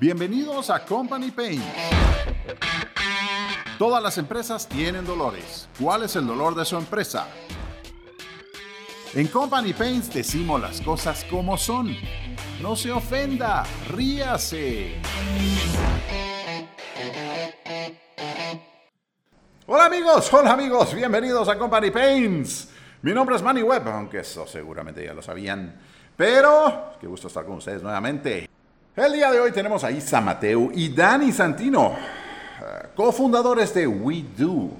Bienvenidos a Company Pain. Todas las empresas tienen dolores. ¿Cuál es el dolor de su empresa? En Company Paints decimos las cosas como son. No se ofenda, ríase. Hola amigos, hola amigos, bienvenidos a Company Paints. Mi nombre es Manny Webb, aunque eso seguramente ya lo sabían. Pero, qué gusto estar con ustedes nuevamente. El día de hoy tenemos a Isa Mateu y Dani Santino, uh, cofundadores de We Do.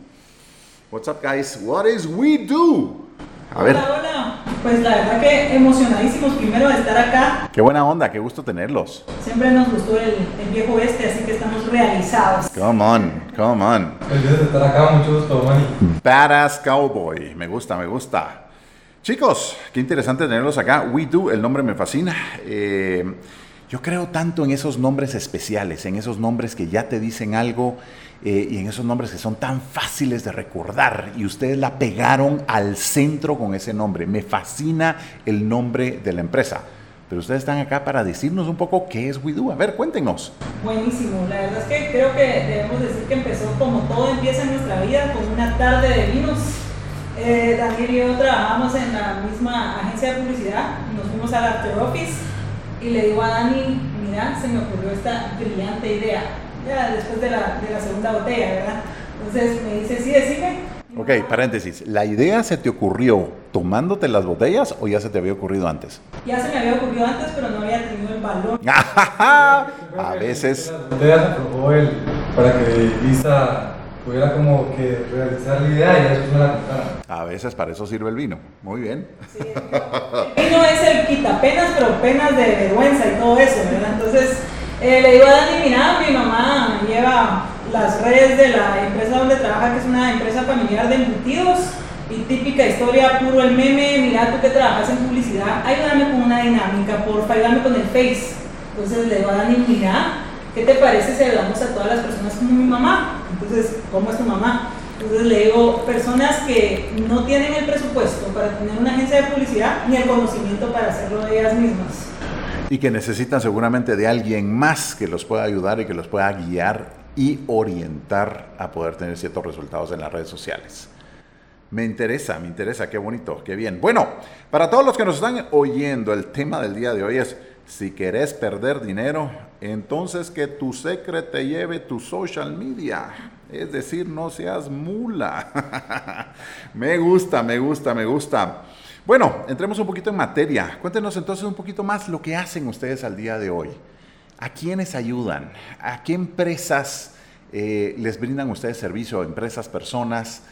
What's up, guys? What is We Do? A ver. Hola, hola. Pues la verdad que emocionadísimos primero de estar acá. Qué buena onda, qué gusto tenerlos. Siempre nos gustó el, viejo este, así que estamos realizados. Come on, come on. Feliz de estar acá, mucho gusto, Manny. Badass Cowboy, me gusta, me gusta. Chicos, qué interesante tenerlos acá. We Do, el nombre me fascina. Eh, yo creo tanto en esos nombres especiales, en esos nombres que ya te dicen algo eh, y en esos nombres que son tan fáciles de recordar y ustedes la pegaron al centro con ese nombre. Me fascina el nombre de la empresa. Pero ustedes están acá para decirnos un poco qué es WeDo. A ver, cuéntenos. Buenísimo. La verdad es que creo que debemos decir que empezó como todo empieza en nuestra vida, con una tarde de vinos. Eh, Daniel y yo trabajamos en la misma agencia de publicidad. Nos fuimos al After Office y le digo a Dani, mira, se me ocurrió esta brillante idea, ya después de la, de la segunda botella, ¿verdad? Entonces me dice, sí, decime. Ok, paréntesis, ¿la idea se te ocurrió tomándote las botellas o ya se te había ocurrido antes? Ya se me había ocurrido antes, pero no había tenido el valor. a veces... Las botellas aprobó él para que pudiera como que realizar la idea y después me la contara. A veces para eso sirve el vino. Muy bien. Sí, el vino es el quitapenas, pero penas de vergüenza y todo eso, ¿verdad? Entonces eh, le digo a Dani, mira, mi mamá lleva las redes de la empresa donde trabaja, que es una empresa familiar de embutidos. Y típica historia, puro el meme, mira tú que trabajas en publicidad, ayúdame con una dinámica, porfa, ayúdame con el Face. Entonces le digo a Dani, mira, ¿qué te parece si hablamos a todas las personas como mi mamá? Entonces, ¿cómo es tu mamá? Entonces le digo, personas que no tienen el presupuesto para tener una agencia de publicidad ni el conocimiento para hacerlo de ellas mismas. Y que necesitan seguramente de alguien más que los pueda ayudar y que los pueda guiar y orientar a poder tener ciertos resultados en las redes sociales. Me interesa, me interesa, qué bonito, qué bien. Bueno, para todos los que nos están oyendo, el tema del día de hoy es si querés perder dinero, entonces que tu secret te lleve tu social media. Es decir, no seas mula. me gusta, me gusta, me gusta. Bueno, entremos un poquito en materia. Cuéntenos entonces un poquito más lo que hacen ustedes al día de hoy. ¿A quiénes ayudan? ¿A qué empresas eh, les brindan ustedes servicio? ¿Empresas, personas?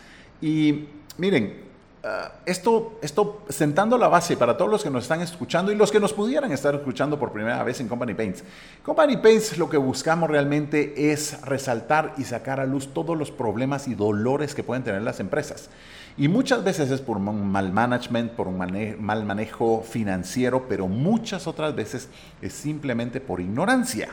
Y miren, Ah, esto, esto sentando la base para todos los que nos están escuchando y los que nos pudieran estar escuchando por primera vez en Company Paints. Company Paints lo que buscamos realmente es resaltar y sacar a luz todos los problemas y dolores que pueden tener las empresas. Y muchas veces es por un mal management, por un mal manejo financiero, pero muchas otras veces es simplemente por ignorancia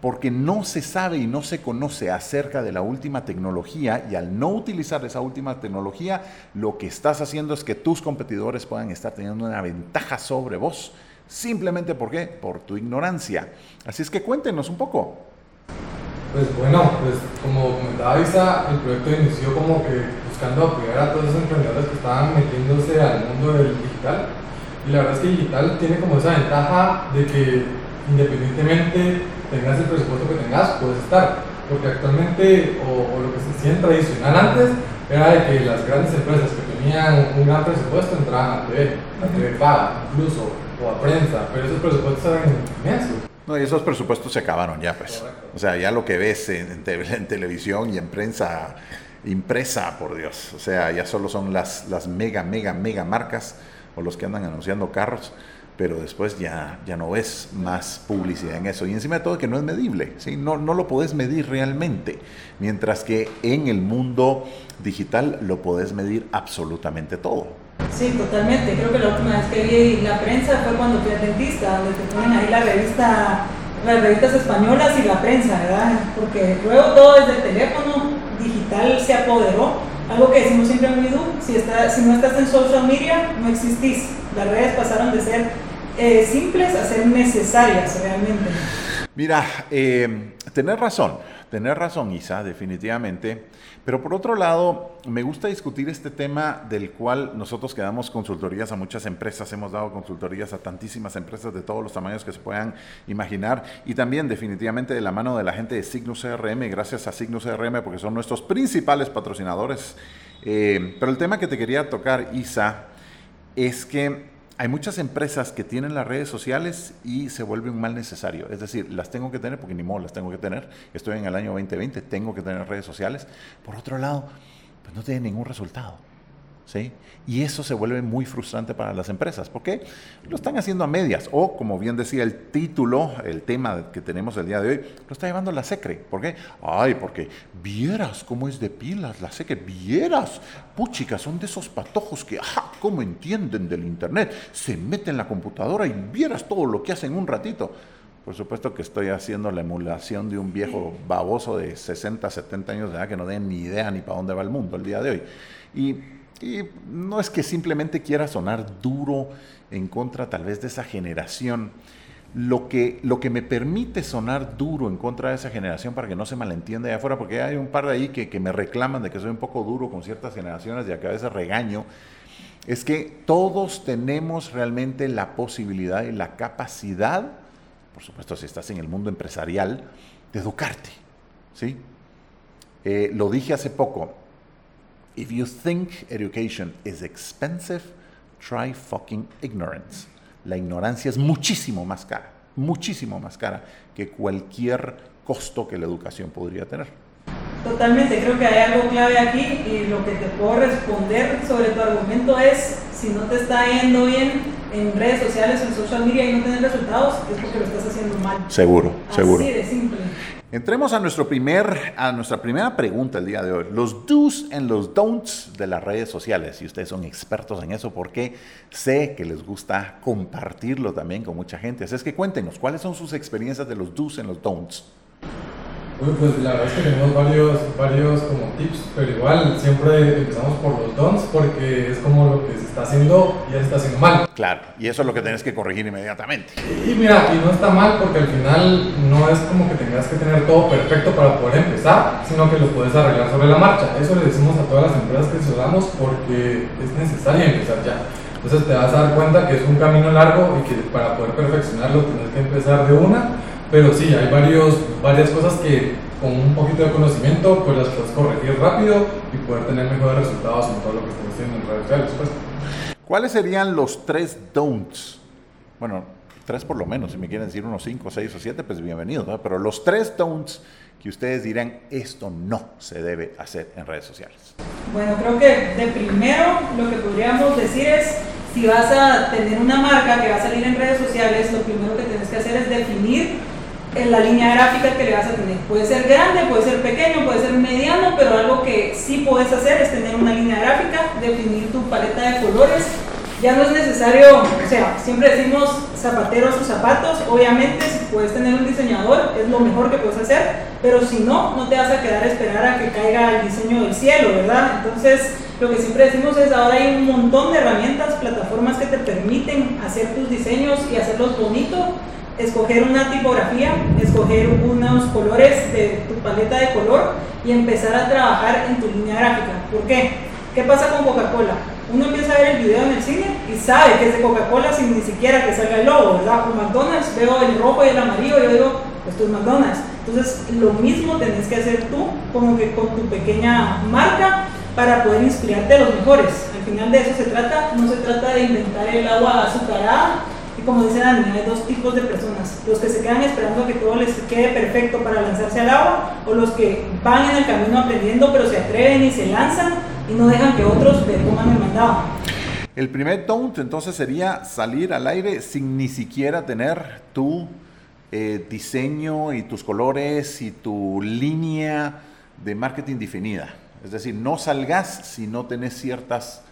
porque no se sabe y no se conoce acerca de la última tecnología y al no utilizar esa última tecnología, lo que estás haciendo es que tus competidores puedan estar teniendo una ventaja sobre vos, simplemente ¿por qué? Por tu ignorancia. Así es que cuéntenos un poco. Pues bueno, pues como comentaba Isa, el proyecto inició como que buscando apoyar a todos esos emprendedores que estaban metiéndose al mundo del digital. Y la verdad es que el digital tiene como esa ventaja de que independientemente tengas el presupuesto que tengas, puedes estar. Porque actualmente, o, lo que se hacía tradicional antes, era de que las grandes empresas que tenían un gran presupuesto entraban a TV, a TV paga, incluso, o a prensa, pero esos presupuestos eran inmensos. No, y esos presupuestos se acabaron ya, pues. O sea, ya lo que ves en, en, televisión y en prensa impresa, por Dios. O sea, ya solo son las, las mega, mega, mega marcas o los que andan anunciando carros pero después ya, ya no ves más publicidad en eso. Y encima de todo que no es medible, ¿sí? no, no lo podés medir realmente, mientras que en el mundo digital lo podés medir absolutamente todo. Sí, totalmente. Creo que la última vez que vi la prensa fue cuando fui al dentista, donde te ponen ahí la revista, las revistas españolas y la prensa, ¿verdad? Porque luego todo desde el teléfono digital se apoderó. Algo que decimos siempre en Midu, si, si no estás en social media, no existís. Las redes pasaron de ser eh, simples a ser necesarias realmente. Mira, eh, tener razón, tener razón, Isa, definitivamente. Pero por otro lado, me gusta discutir este tema del cual nosotros que damos consultorías a muchas empresas, hemos dado consultorías a tantísimas empresas de todos los tamaños que se puedan imaginar y también definitivamente de la mano de la gente de Signus CRM, gracias a Signus CRM porque son nuestros principales patrocinadores. Eh, pero el tema que te quería tocar, Isa, es que hay muchas empresas que tienen las redes sociales y se vuelve un mal necesario. Es decir, las tengo que tener porque ni modo las tengo que tener. Estoy en el año 2020, tengo que tener redes sociales. Por otro lado, pues no tiene ningún resultado. ¿Sí? Y eso se vuelve muy frustrante para las empresas, porque lo están haciendo a medias, o como bien decía el título, el tema que tenemos el día de hoy, lo está llevando la SECRE. ¿Por qué? Ay, porque vieras cómo es de pilas la SECRE, vieras, puchica, son de esos patojos que, ajá, cómo entienden del Internet, se meten en la computadora y vieras todo lo que hacen un ratito. Por supuesto que estoy haciendo la emulación de un viejo baboso de 60, 70 años de edad que no tiene ni idea ni para dónde va el mundo el día de hoy. Y y no es que simplemente quiera sonar duro en contra tal vez de esa generación. Lo que, lo que me permite sonar duro en contra de esa generación para que no se malentienda allá afuera, porque hay un par de ahí que, que me reclaman de que soy un poco duro con ciertas generaciones y a veces regaño, es que todos tenemos realmente la posibilidad y la capacidad, por supuesto si estás en el mundo empresarial, de educarte. ¿sí? Eh, lo dije hace poco, If you think education is expensive, try fucking ignorance. La ignorancia es muchísimo más cara, muchísimo más cara que cualquier costo que la educación podría tener. Totalmente, creo que hay algo clave aquí y lo que te puedo responder sobre tu argumento es, si no te está yendo bien en redes sociales en social media y no tienes resultados, es porque lo estás haciendo mal. Seguro, seguro. Así de simple. Entremos a, nuestro primer, a nuestra primera pregunta el día de hoy. Los do's en los don'ts de las redes sociales. Si ustedes son expertos en eso, porque sé que les gusta compartirlo también con mucha gente. Así es que cuéntenos, ¿cuáles son sus experiencias de los do's en los don'ts? Pues la verdad es que tenemos varios, varios como tips, pero igual siempre empezamos por los don'ts porque es como lo que se está haciendo y ya se está haciendo mal. Claro, y eso es lo que tienes que corregir inmediatamente. Y, mira, y no está mal porque al final no es como que tengas que tener todo perfecto para poder empezar, sino que lo puedes arreglar sobre la marcha. Eso le decimos a todas las empresas que asesoramos porque es necesario empezar ya. Entonces te vas a dar cuenta que es un camino largo y que para poder perfeccionarlo tienes que empezar de una pero sí, hay varios, varias cosas que con un poquito de conocimiento pues las puedes corregir rápido y poder tener mejores resultados en todo lo que estás haciendo en redes sociales. Pues. ¿Cuáles serían los tres don'ts? Bueno, tres por lo menos, si me quieren decir unos cinco, seis o siete, pues bienvenidos, pero los tres don'ts que ustedes dirán, esto no se debe hacer en redes sociales. Bueno, creo que de primero lo que podríamos decir es, si vas a tener una marca que va a salir en redes sociales, lo primero que tienes que hacer es definir en la línea gráfica que le vas a tener. Puede ser grande, puede ser pequeño, puede ser mediano, pero algo que sí puedes hacer es tener una línea gráfica, definir tu paleta de colores. Ya no es necesario, o sea, siempre decimos zapateros o zapatos, obviamente si puedes tener un diseñador es lo mejor que puedes hacer, pero si no, no te vas a quedar a esperar a que caiga el diseño del cielo, ¿verdad? Entonces, lo que siempre decimos es ahora hay un montón de herramientas, plataformas que te permiten hacer tus diseños y hacerlos bonitos escoger una tipografía, escoger unos colores de tu paleta de color y empezar a trabajar en tu línea gráfica. ¿Por qué? ¿Qué pasa con Coca-Cola? Uno empieza a ver el video en el cine y sabe que es de Coca-Cola sin ni siquiera que salga el logo, ¿verdad? Con McDonald's veo el rojo y el amarillo y yo digo, esto es McDonald's. Entonces, lo mismo tenés que hacer tú, como que con tu pequeña marca, para poder inspirarte a los mejores. Al final de eso se trata, no se trata de inventar el agua azucarada, como dice Dani, hay dos tipos de personas, los que se quedan esperando que todo les quede perfecto para lanzarse al agua, o los que van en el camino aprendiendo pero se atreven y se lanzan y no dejan que otros le toman el mandado. El primer don't entonces sería salir al aire sin ni siquiera tener tu eh, diseño y tus colores y tu línea de marketing definida. Es decir, no salgas si no tenés ciertas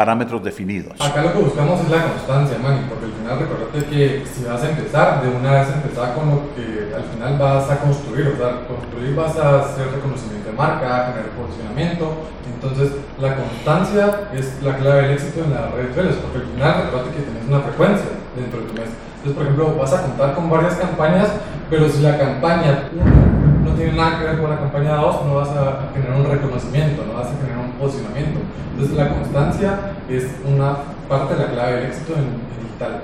parámetros definidos. Acá lo que buscamos es la constancia, Manny, porque al final recordate que si vas a empezar, de una vez empezar con lo que al final vas a construir, o sea, construir vas a hacer reconocimiento de marca, generar posicionamiento, entonces la constancia es la clave del éxito en las redes sociales, porque al final recordate que tienes una frecuencia dentro de tu mes. Entonces, por ejemplo, vas a contar con varias campañas, pero si la campaña no tiene nada que ver con la campaña 2, no vas a generar un reconocimiento, no vas a generar posicionamiento. Entonces, la constancia es una parte de la clave del éxito en, en digital.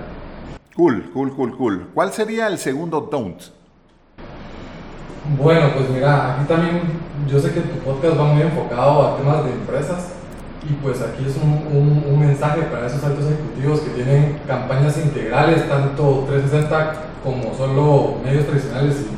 Cool, cool, cool, cool. ¿Cuál sería el segundo don't? Bueno, pues mira, aquí también yo sé que tu podcast va muy enfocado a temas de empresas y pues aquí es un, un, mensaje para esos altos ejecutivos que tienen campañas integrales, tanto 360 como solo medios tradicionales y,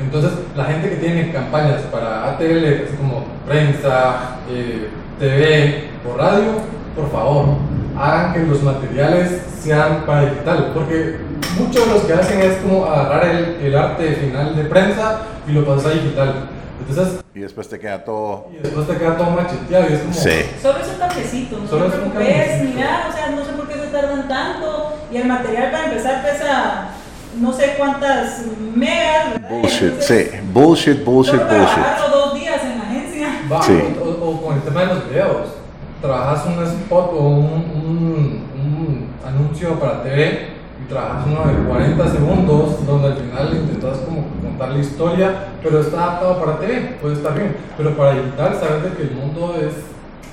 Entonces, la gente que tiene campañas para ATL, así como prensa, eh, TV o radio, por favor, hagan que los materiales sean para digital, porque muchos de los que hacen es como agarrar el, el arte final de prensa y lo pasar a digital. Entonces, y después te queda todo. Y después te queda todo macheteado y es como. Sí. Solo es un cafecito, no Solo te preocupes ni nada, o sea, no sé por qué se tardan tanto. Y el material para empezar pesa no sé cuántas megas. Bullshit, sí. Bullshit, bullshit, bullshit. dos días en la agencia. Va, sí. o, o, con el tema de los videos. Trabajas un spot o un, un, un anuncio para TV y trabajas uno de 40 segundos donde al final intentas como contar la historia, pero está adaptado para TV, puede estar bien, pero para digital sabes de que el mundo es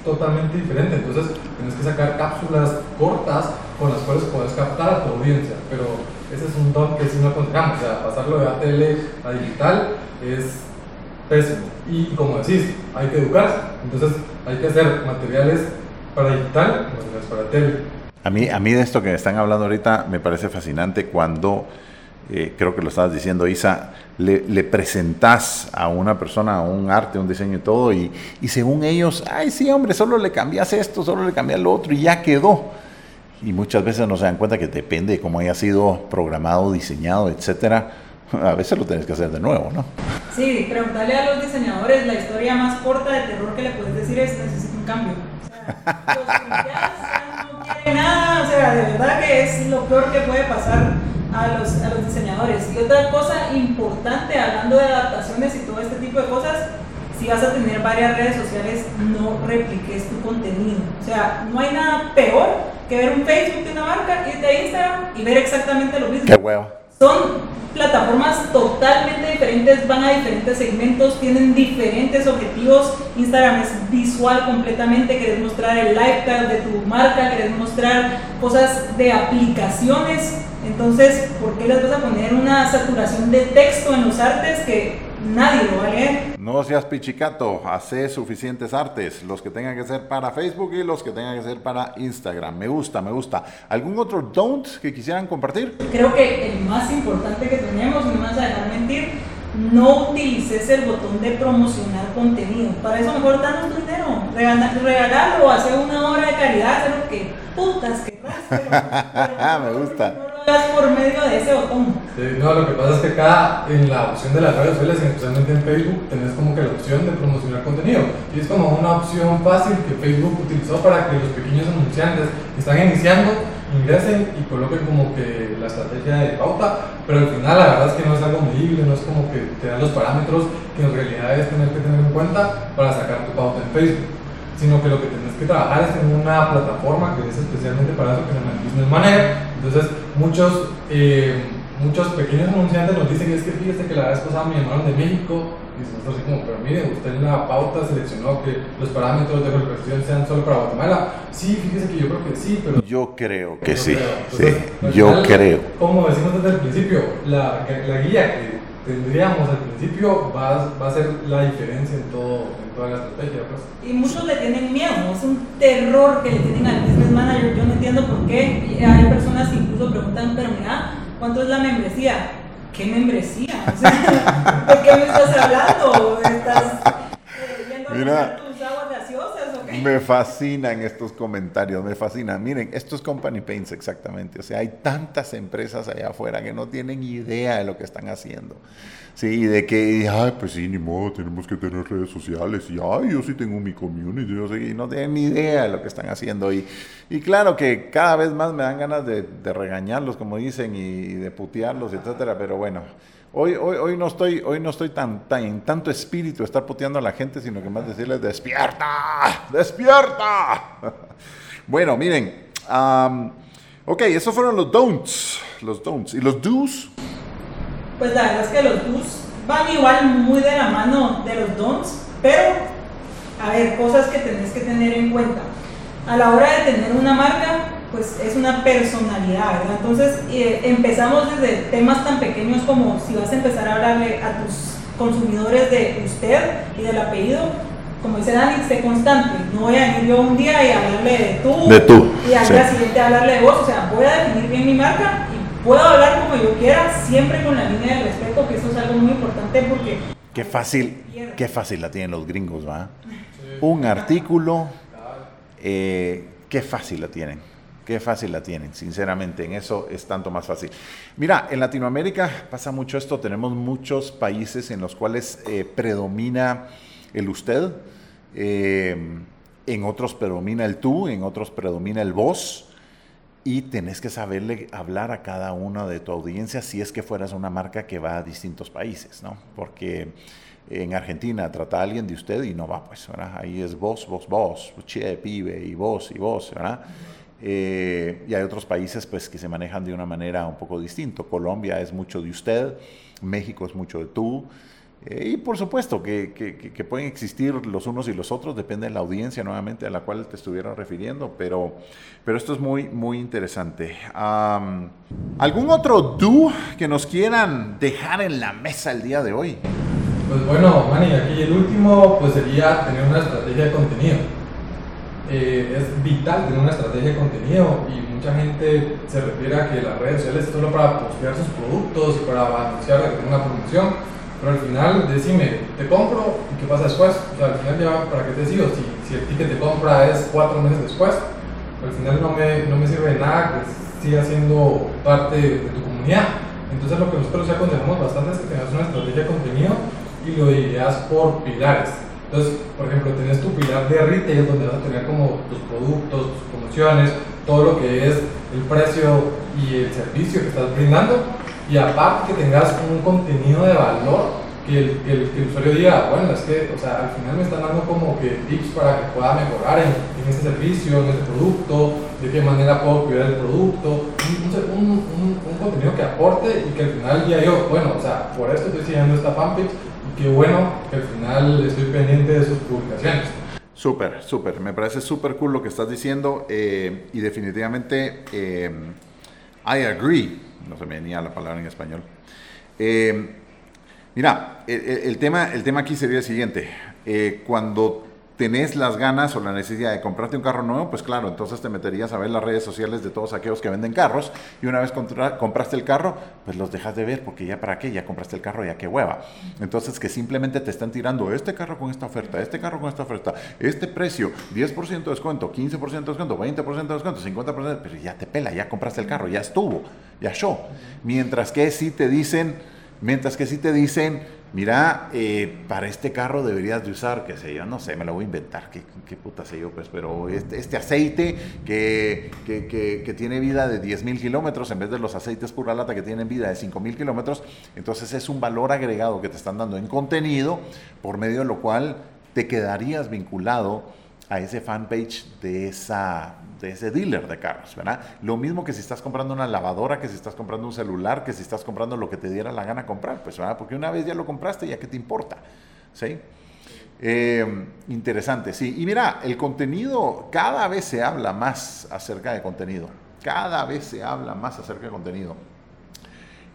totalmente diferente, entonces tienes que sacar cápsulas cortas con las cuales puedes captar a tu audiencia, pero ese es un don que si no encontramos, o sea, pasarlo de ATL a digital es pésimo. Y como decís, hay que educarse, entonces hay que hacer materiales para digital, materiales para tele. A mí, a mí de esto que están hablando ahorita me parece fascinante cuando, eh, creo que lo estabas diciendo Isa, le, le presentas a una persona un arte, un diseño y todo, y, y según ellos, ay sí hombre, solo le cambias esto, solo le cambias lo otro y ya quedó. Y muchas veces no se dan cuenta que depende de cómo haya sido programado, diseñado, etcétera. A veces lo tienes que hacer de nuevo, ¿no? Sí, preguntarle a los diseñadores la historia más corta de terror que le puedes decir es necesito un cambio. O sea, nada, o sea, de verdad que es lo peor que puede pasar a los, a los diseñadores. Y otra cosa importante, hablando de adaptaciones y todo este tipo de cosas, si vas a tener varias redes sociales, no repliques tu contenido. O sea, no hay nada peor que ver un Facebook de una marca, irte a Instagram y ver exactamente lo mismo. Qué huevo. Son plataformas totalmente diferentes, van a diferentes segmentos, tienen diferentes objetivos. Instagram es visual completamente, querés mostrar el lifestyle de tu marca, querés mostrar cosas de aplicaciones. Entonces, ¿por qué les vas a poner una saturación de texto en los artes que nadie lo va a leer. No seas pichicato, hace suficientes artes, los que tengan que ser para Facebook y los que tengan que ser para Instagram. Me gusta, me gusta. ¿Algún otro don't que quisieran compartir? Creo que el más importante que tenemos, no me vas a dejar mentir, no utilices el botón de promocionar contenido. Para eso mejor danos dinero, regalarlo, hacer una obra de caridad, hacer lo que putas que Me gusta por medio de ese botón. Sí, no, lo que pasa es que acá en la opción de las redes sociales, especialmente en Facebook, tenés como que la opción de promocionar contenido. Y es como una opción fácil que Facebook utilizó para que los pequeños anunciantes que están iniciando ingresen y coloquen como que la estrategia de pauta, pero al final la verdad es que no es algo medible, no es como que te dan los parámetros que en realidad es tener que tener en cuenta para sacar tu pauta en Facebook sino que lo que tienes que trabajar es en una plataforma que es especialmente para eso que se llama Business Manager, entonces, muchos, eh, muchos pequeños anunciantes nos dicen, es que fíjese que la vez pasada me llamaron de México, y nosotros así como, pero mire, usted en la pauta seleccionó que los parámetros de colocación sean solo para Guatemala. Sí, fíjese que yo creo que sí, pero... Yo creo que sí, sí, yo creo. Como decimos desde el principio, la, la guía que tendríamos al principio va, va a ser la diferencia en, todo, toda la estrategia. Pues. Y muchos le tienen miedo, es un terror que le tienen al business manager. Yo no entiendo por qué. Hay personas que incluso preguntan, pero mira, ¿cuánto es la membresía? ¿Qué membresía? ¿De qué me estás hablando? ¿Estás eh, yendo a tus aguas gaseosas o qué? Me fascinan estos comentarios, me fascinan. Miren, esto es Company Paints exactamente. O sea, hay tantas empresas allá afuera que no tienen idea de lo que están haciendo. Sí, de que, ay, pues sí, ni modo, tenemos que tener redes sociales. Y, ay, yo sí tengo mi community, yo y no tienen ni idea de lo que están haciendo. Y, y claro que cada vez más me dan ganas de, de regañarlos, como dicen, y de putearlos, etcétera. Pero bueno, Hoy, hoy, hoy, no estoy, hoy no estoy tan, en tanto espíritu estar puteando a la gente, sino que más decirles, despierta, despierta. bueno, miren, ok, esos fueron los don'ts. los don'ts. ¿Y los do's? Pues la verdad es que los do's van igual muy de la mano de los don'ts, pero a ver, cosas que tenés que tener en cuenta. A la hora de tener una marca, pues es una personalidad, ¿verdad? Entonces eh, empezamos desde temas tan pequeños como si vas a empezar a hablarle a tus consumidores de usted y del apellido, como dice Dani, sé constante. No voy a venir yo un día y hablarle de tú, De tú, y al sí. día siguiente hablarle de vos. O sea, voy a definir bien mi marca y puedo hablar como yo quiera, siempre con la línea de respeto, que eso es algo muy importante porque Qué fácil, qué fácil la tienen los gringos, ¿va? Un artículo, eh, qué fácil la tienen. Qué fácil la tienen, sinceramente, en eso es tanto más fácil. Mira, en Latinoamérica pasa mucho esto, tenemos muchos países en los cuales eh, predomina el usted, eh, en otros predomina el tú, en otros predomina el vos, y tenés que saberle hablar a cada una de tu audiencia si es que fueras una marca que va a distintos países, ¿no? Porque en Argentina trata a alguien de usted y no va, pues, ¿verdad? Ahí es vos, vos, vos, che, pibe, y vos, y vos, ¿verdad? Eh, y hay otros países pues que se manejan de una manera un poco distinta. Colombia es mucho de usted, México es mucho de tú. eh, y por supuesto que, pueden existir los unos y los otros, depende de la audiencia nuevamente a la cual te estuviera refiriendo, pero, pero esto es muy, muy interesante. ¿Algún otro do que nos quieran dejar en la mesa el día de hoy? Pues bueno, Manny, aquí el último pues sería tener una estrategia de contenido. Eh, es vital tener una estrategia de contenido y mucha gente se refiere a que las redes sociales es solo para postear sus productos y para anunciar que tengo una promoción, pero al final decime, te compro y qué pasa después. O sea, al final ya, ¿para qué te sigo? Si, si el ticket de compra es cuatro meses después, al final no me, no me sirve de nada que siga siendo parte de tu comunidad. Entonces lo que nosotros ya aconsejamos bastante es que tengas una estrategia de contenido y lo dividas por pilares. Entonces, por ejemplo, tenés tu pilar de retail donde vas a tener como tus productos, tus promociones, todo lo que es el precio y el servicio que estás brindando. Y aparte que tengas un contenido de valor que el, que el, que el usuario diga, bueno, es que, o sea, al final me están dando como que tips para que pueda mejorar en, en este servicio, en este producto, de qué manera puedo cuidar el producto, un, un, un, un contenido que aporte y que al final diga yo, bueno, o sea, por esto estoy siguiendo esta fanpage qué bueno que al final estoy pendiente de sus publicaciones. Súper, súper. Me parece súper cool lo que estás diciendo eh, y definitivamente eh, I agree. No se me venía la palabra en español. Eh, mira, el, tema, el tema aquí sería el siguiente. Cuando tenés las ganas o la necesidad de comprarte un carro nuevo, pues claro, entonces te meterías a ver las redes sociales de todos aquellos que venden carros y una vez compraste el carro, pues los dejas de ver porque ya para qué, ya compraste el carro, ya qué hueva. Entonces que simplemente te están tirando este carro con esta oferta, este carro con esta oferta, este precio, 10% de descuento, 15% de descuento, 20% de descuento, 50%, pero ya te pela, ya compraste el carro, ya estuvo, ya show. Mientras que si te dicen, mientras que si te dicen, mira, eh, para este carro deberías de usar, qué sé yo, no sé, me lo voy a inventar, qué, qué puta sé yo, pues, pero este, este aceite que, que, que- que tiene vida de 10 mil kilómetros en vez de los aceites pura lata que tienen vida de 5 mil kilómetros, entonces es un valor agregado que te están dando en contenido, por medio de lo cual te quedarías vinculado a ese fanpage de, esa, de ese dealer de carros, ¿verdad? Lo mismo que si estás comprando una lavadora, que si estás comprando un celular, que si estás comprando lo que te diera la gana comprar, pues, ¿verdad? Porque una vez ya lo compraste, ya que te importa, ¿sí? Eh, interesante, sí. Y mira, el contenido, cada vez se habla más acerca de contenido, cada vez se habla más acerca de contenido.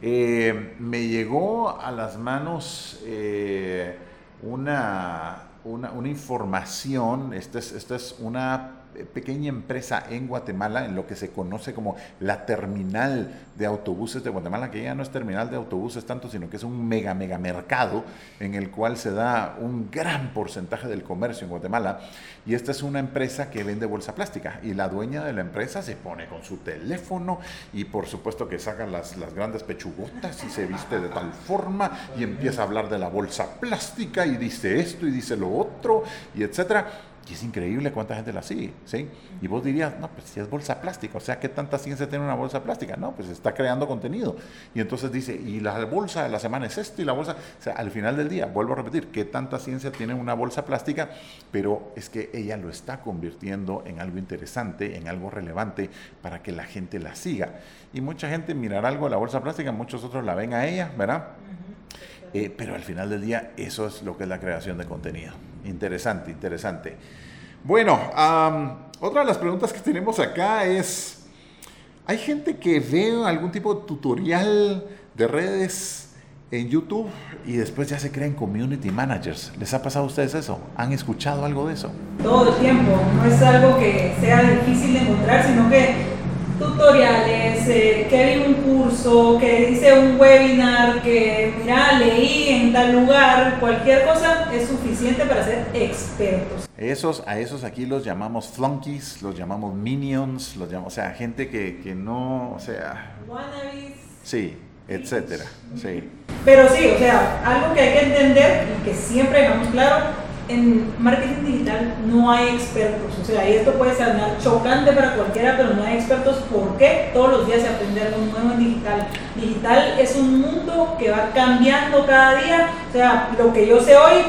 Eh, me llegó a las manos eh, una, una, una información, esta es, esta es una pequeña empresa en Guatemala, en lo que se conoce como la terminal de autobuses de Guatemala, que ya no es terminal de autobuses tanto, sino que es un mega, mega mercado en el cual se da un gran porcentaje del comercio en Guatemala. Y esta es una empresa que vende bolsa plástica y la dueña de la empresa se pone con su teléfono y por supuesto que saca las, las grandes pechugotas y se viste de tal forma y empieza a hablar de la bolsa plástica y dice esto y dice lo otro y etcétera. Y es increíble cuánta gente la sigue, ¿sí? Y vos dirías, no, pues si es bolsa plástica, o sea, ¿qué tanta ciencia tiene una bolsa plástica? No, pues está creando contenido. Y entonces dice, y la bolsa de la semana es esto y la bolsa, o sea, al final del día, vuelvo a repetir, ¿qué tanta ciencia tiene una bolsa plástica? Pero es que ella lo está convirtiendo en algo interesante, en algo relevante para que la gente la siga. Y mucha gente mirará algo de la bolsa plástica, muchos otros la ven a ella, ¿verdad? Eh, pero al final del día, eso es lo que es la creación de contenido. Interesante, interesante. Bueno, otra de las preguntas que tenemos acá es, ¿hay gente que ve algún tipo de tutorial de redes en YouTube y después ya se creen community managers? ¿Les ha pasado a ustedes eso? ¿Han escuchado algo de eso? Todo el tiempo, no es algo que sea difícil de encontrar, sino que tutoriales, eh, que vi un curso, que hice un webinar, que mira, leí en tal lugar, cualquier cosa es suficiente para ser expertos. Esos, a esos aquí los llamamos flunkies, los llamamos minions, los llamamos, o sea, gente que, que no, o sea... Wannabes. Sí, etcétera, sí. Pero sí, o sea, algo que hay que entender y que siempre dejamos claro, en marketing digital no hay expertos. O sea, y esto puede ser chocante para cualquiera, pero no hay expertos. ¿Por qué? Todos los días se aprende algo nuevo en digital. Digital es un mundo que va cambiando cada día. O sea, lo que yo sé hoy,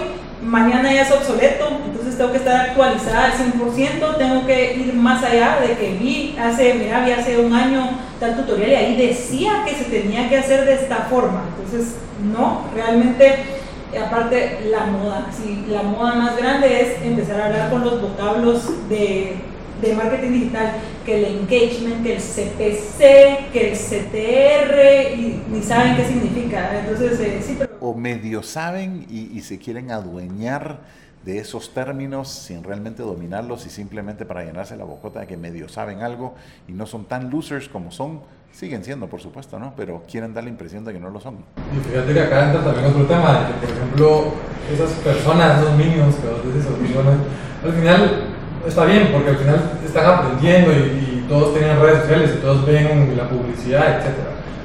mañana ya es obsoleto. Entonces tengo que estar actualizada al 100%. Tengo que ir más allá de que vi hace, mira, vi hace un año tal tutorial y ahí decía que se tenía que hacer de esta forma. Entonces, no, realmente aparte la moda, sí, la moda más grande es empezar a hablar con los vocablos de, de marketing digital, que el engagement, que el CPC, que el CTR, y ni saben qué significa. Entonces, eh, sí, pero... O medio saben y, y se quieren adueñar de esos términos sin realmente dominarlos y simplemente para llenarse la bocota de que medio saben algo y no son tan losers como son, siguen siendo por supuesto, ¿no? Pero quieren dar la impresión de que no lo son. Y fíjate que acá entra también otro tema, de que por ejemplo esas personas, esos minions que vos decís, al final está bien porque al final están aprendiendo y, todos tienen redes sociales y todos ven la publicidad, etc.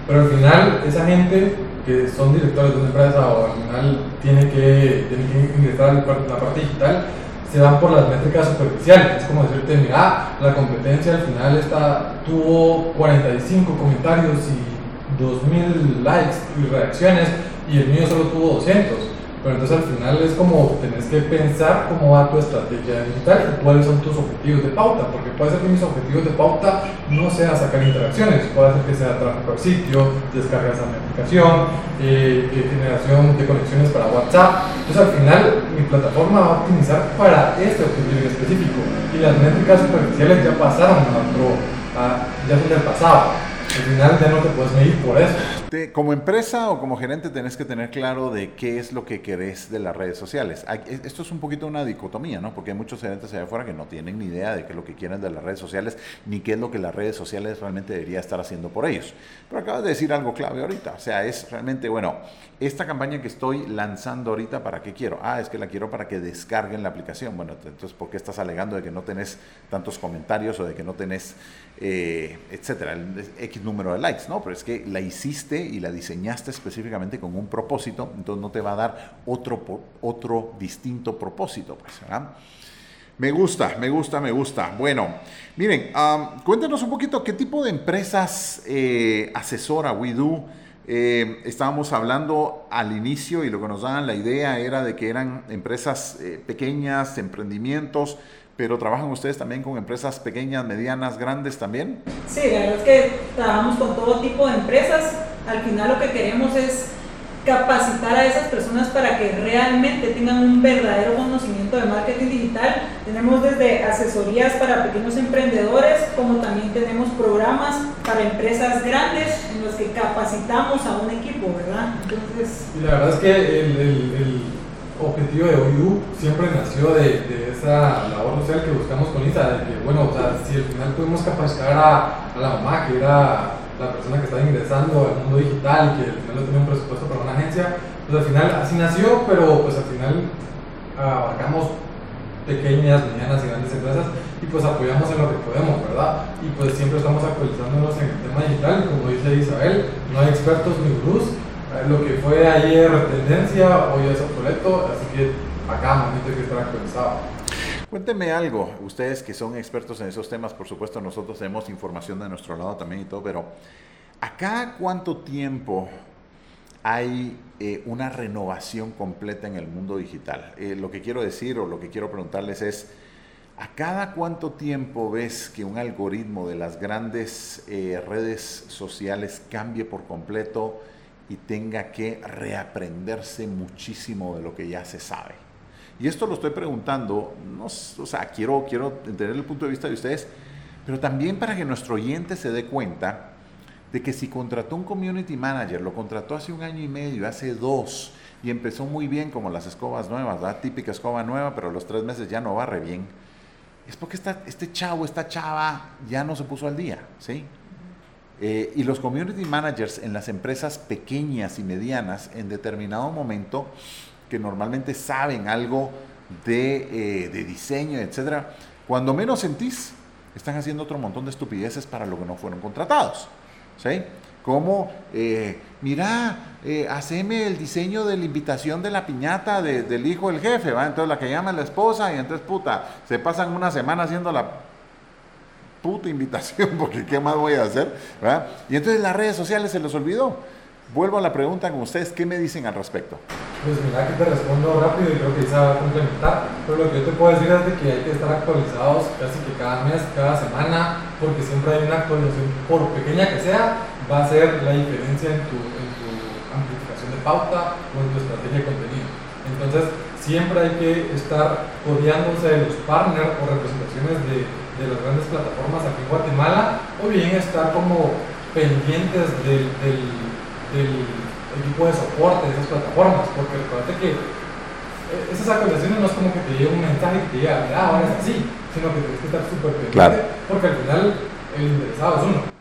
Pero al final esa gente que son directores de una empresa o al final tienen que, tienen que ingresar a la parte digital, se van por las métricas superficiales. Es como decirte, mira, la competencia al final está, tuvo 45 comentarios y 2.000 likes y reacciones y el mío solo tuvo 200. Pero entonces al final es como tenés que pensar cómo va tu estrategia digital y cuáles son tus objetivos de pauta, porque puede ser que mis objetivos de pauta no sea sacar interacciones, puede ser que sea tráfico al sitio, descargas a mi aplicación, eh, generación de conexiones para WhatsApp. Entonces al final mi plataforma va a optimizar para este objetivo específico y las métricas superficiales ya pasaron a otro, a, ya son del pasado. Al final ya no te puedes medir por eso. como empresa o como gerente tenés que tener claro de qué es lo que querés de las redes sociales. Esto es un poquito una dicotomía, ¿no? Porque hay muchos gerentes allá afuera que no tienen ni idea de qué es lo que quieren de las redes sociales, ni qué es lo que las redes sociales realmente debería estar haciendo por ellos. Pero acabas de decir algo clave ahorita. O sea, es realmente, bueno, esta campaña que estoy lanzando ahorita, ¿para qué quiero? Ah, es que la quiero para que descarguen la aplicación. Bueno, entonces, ¿por qué estás alegando de que no tenés tantos comentarios o de que no tenés, eh, etcétera, X número de likes? No, pero es que la hiciste y la diseñaste específicamente con un propósito, entonces no te va a dar otro, otro distinto propósito, pues. Me gusta, me gusta, me gusta. Bueno, miren, cuéntenos un poquito qué tipo de empresas eh, asesora WeDo. Eh, estábamos hablando al inicio y lo que nos daban la idea era de que eran empresas eh, pequeñas, emprendimientos, pero ¿trabajan ustedes también con empresas pequeñas, medianas, grandes también? Sí, la verdad es que trabajamos con todo tipo de empresas. Al final lo que queremos es capacitar a esas personas para que realmente tengan un verdadero conocimiento de marketing digital. Tenemos desde asesorías para pequeños emprendedores, como también tenemos programas para empresas grandes en los que capacitamos a un equipo, ¿verdad? Entonces... Y la verdad es que el, el, objetivo de OIDU siempre nació de, de, esa labor social que buscamos con Isa, de que, bueno, o sea, si al final pudimos capacitar a, a la mamá, que era la persona que está ingresando al mundo digital y que al final no tenía un presupuesto para una agencia, pues al final así nació, pero pues al final abarcamos pequeñas, medianas y grandes empresas y pues apoyamos en lo que podemos, ¿verdad? Y pues siempre estamos actualizándonos en el tema digital como dice Isabel, no hay expertos ni gurús, lo que fue ayer tendencia, hoy es obsoleto, así que acá no hay que estar actualizado. Cuénteme algo, ustedes que son expertos en esos temas, por supuesto nosotros tenemos información de nuestro lado también y todo, pero ¿acá cuánto tiempo hay eh, una renovación completa en el mundo digital? Eh, lo que quiero decir o lo que quiero preguntarles es, ¿a cada cuánto tiempo ves que un algoritmo de las grandes eh, redes sociales cambie por completo y tenga que reaprenderse muchísimo de lo que ya se sabe? Y esto lo estoy preguntando, no, o sea, quiero, quiero entender el punto de vista de ustedes, pero también para que nuestro oyente se dé cuenta de que si contrató un community manager, lo contrató hace un año y medio, hace dos, y empezó muy bien como las escobas nuevas, la típica escoba nueva, pero a los tres meses ya no barre bien, es porque este chavo, esta chava ya no se puso al día, ¿sí? Eh, y los community managers en las empresas pequeñas y medianas, en determinado momento, que normalmente saben algo de, eh, de diseño, etcétera, cuando menos sentís, están haciendo otro montón de estupideces para lo que no fueron contratados. ¿Sí? Como, eh, mira, eh, haceme el diseño de la invitación de la piñata del hijo del jefe, ¿va? Entonces la que llama la esposa y entonces, puta, se pasan una semana haciendo la puta invitación porque qué más voy a hacer, ¿verdad? Y entonces las redes sociales se les olvidó. Vuelvo a la pregunta con ustedes, ¿qué me dicen al respecto? Pues mira que te respondo rápido y creo que Isa va a complementar, pero lo que yo te puedo decir es de que hay que estar actualizados casi que cada mes, cada semana, porque siempre hay una actualización, por pequeña que sea, va a ser la diferencia en tu, en tu amplificación de pauta o en tu estrategia de contenido. Entonces, siempre hay que estar codeándose de los partners o representaciones de, de las grandes plataformas aquí en Guatemala, o bien estar como pendientes del, del del equipo de soporte de esas plataformas, porque recuerda que eh, esas actualizaciones no es como que te llegue un mensaje y te diga, ah, ahora es así, sino que tienes que estar súper pendiente, porque al final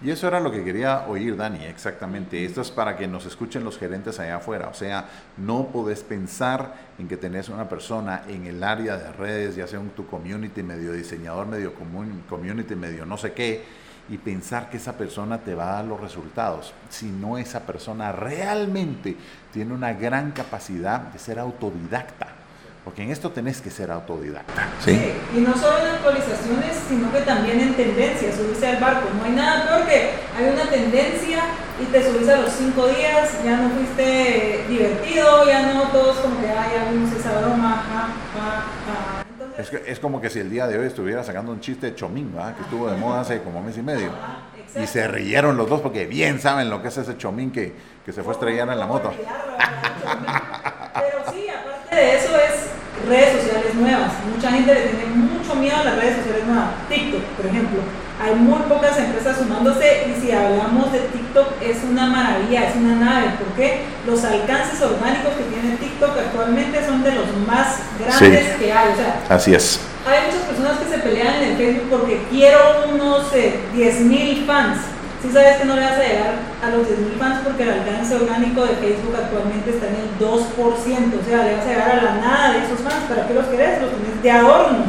Y eso era lo que quería oír, Dani, exactamente. Esto es para que nos escuchen los gerentes allá afuera. O sea, no podés pensar en que tenés una persona en el área de redes, ya sea un tu community, medio diseñador, medio community, medio no sé qué, y pensar que esa persona te va a dar los resultados, si no esa persona realmente tiene una gran capacidad de ser autodidacta. Porque en esto tenés que ser autodidacta. ¿sí? y no solo en actualizaciones, sino que también en tendencias, subirse al barco. No hay nada peor que hay una tendencia y te subís a los cinco días, ya no fuiste divertido, ya no todos como que, ay, ya vimos esa broma, ja, ja, ja. Es, es, como que si el día de hoy estuviera sacando un chiste de chomín, que estuvo de moda hace como mes y medio. y se rieron los dos porque bien saben lo que es ese chomín que, que se fue a estrellar en la moto. redes sociales nuevas. Mucha gente le tiene mucho miedo a las redes sociales nuevas. TikTok, por ejemplo hay muy pocas empresas sumándose y si hablamos de TikTok es una maravilla, es una nave, porque los alcances orgánicos que tiene TikTok actualmente son de los más grandes que hay. O sea, Así es. Hay muchas personas que se pelean en el Facebook porque quiero unos eh, 10.000 fans. Si sabes que no le vas a llegar a los 10.000 fans porque el alcance orgánico de Facebook actualmente está en el 2%, o sea, le vas a llegar a la nada de esos fans. ¿Para qué los querés? Los tenés de adorno.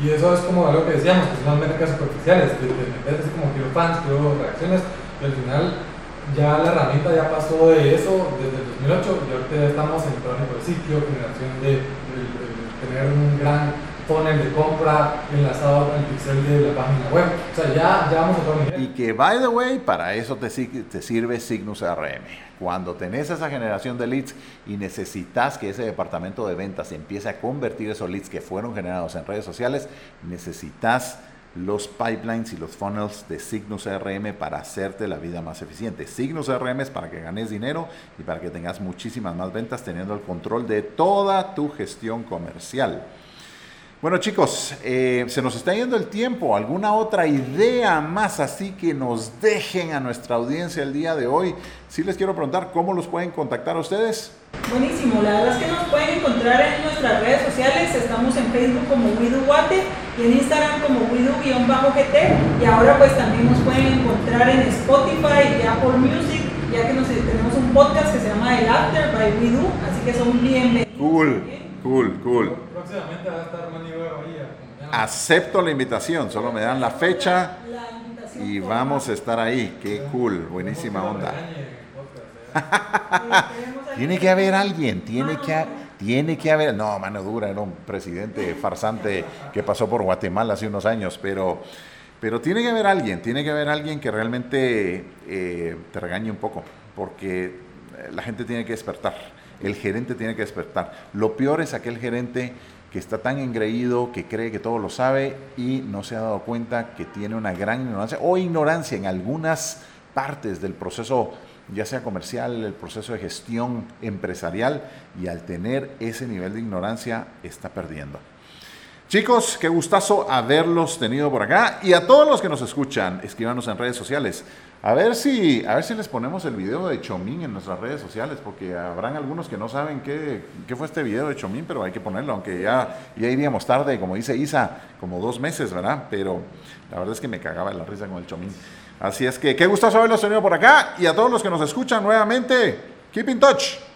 Y eso es como algo que decíamos, que son métricas superficiales, que te metes como quiero fans, quiero reacciones, y al final ya la herramienta ya pasó de eso desde el 2008 y ahorita ya estamos en tráfico de sitio, generación de, de, de tener un gran funnel de compra enlazado al pixel de la página web. O sea, ya, ya vamos a otro nivel. Y que, by the way, para eso te, te sirve Signus RM. Cuando tenés esa generación de leads y necesitas que ese departamento de ventas empiece a convertir esos leads que fueron generados en redes sociales, necesitas los pipelines y los funnels de Signus CRM para hacerte la vida más eficiente. Signus CRM es para que ganes dinero y para que tengas muchísimas más ventas teniendo el control de toda tu gestión comercial. Bueno chicos, eh, se nos está yendo el tiempo. ¿Alguna otra idea más así que nos dejen a nuestra audiencia el día de hoy? Sí les quiero preguntar cómo los pueden contactar a ustedes. Buenísimo, la verdad es que nos pueden encontrar en nuestras redes sociales. Estamos en Facebook como WiduGuate y en Instagram como Widu-GT. Y ahora pues también nos pueden encontrar en Spotify y Apple Music, ya que nos, tenemos un podcast que se llama El After by Widu, así que son bienvenidos. Cool, cool, cool. Próximamente va a estar Manny Bahía. Acepto la invitación, solo me dan la fecha y vamos a estar ahí. Qué cool, buenísima onda. tiene que haber alguien, tiene que, Tiene que haber, no, mano dura, era un presidente farsante que pasó por Guatemala hace unos años, pero, pero tiene que haber alguien, tiene que haber alguien que realmente eh, te regañe un poco, porque eh, la gente tiene que despertar, el gerente tiene que despertar. Lo peor es aquel gerente que está tan engreído, que cree que todo lo sabe y no se ha dado cuenta que tiene una gran ignorancia o ignorancia en algunas partes del proceso ya sea comercial, el proceso de gestión empresarial, y al tener ese nivel de ignorancia está perdiendo. Chicos, qué gustazo haberlos tenido por acá y a todos los que nos escuchan, escríbanos en redes sociales. A ver si, a ver si les ponemos el video de Chomín en nuestras redes sociales, porque habrán algunos que no saben qué, qué fue este video de Chomín, pero hay que ponerlo, aunque ya, ya iríamos tarde, como dice Isa, como dos meses, ¿verdad? Pero la verdad es que me cagaba la risa con el Chomín. Así es que qué gustazo haberlos tenido por acá y a todos los que nos escuchan nuevamente, keep in touch.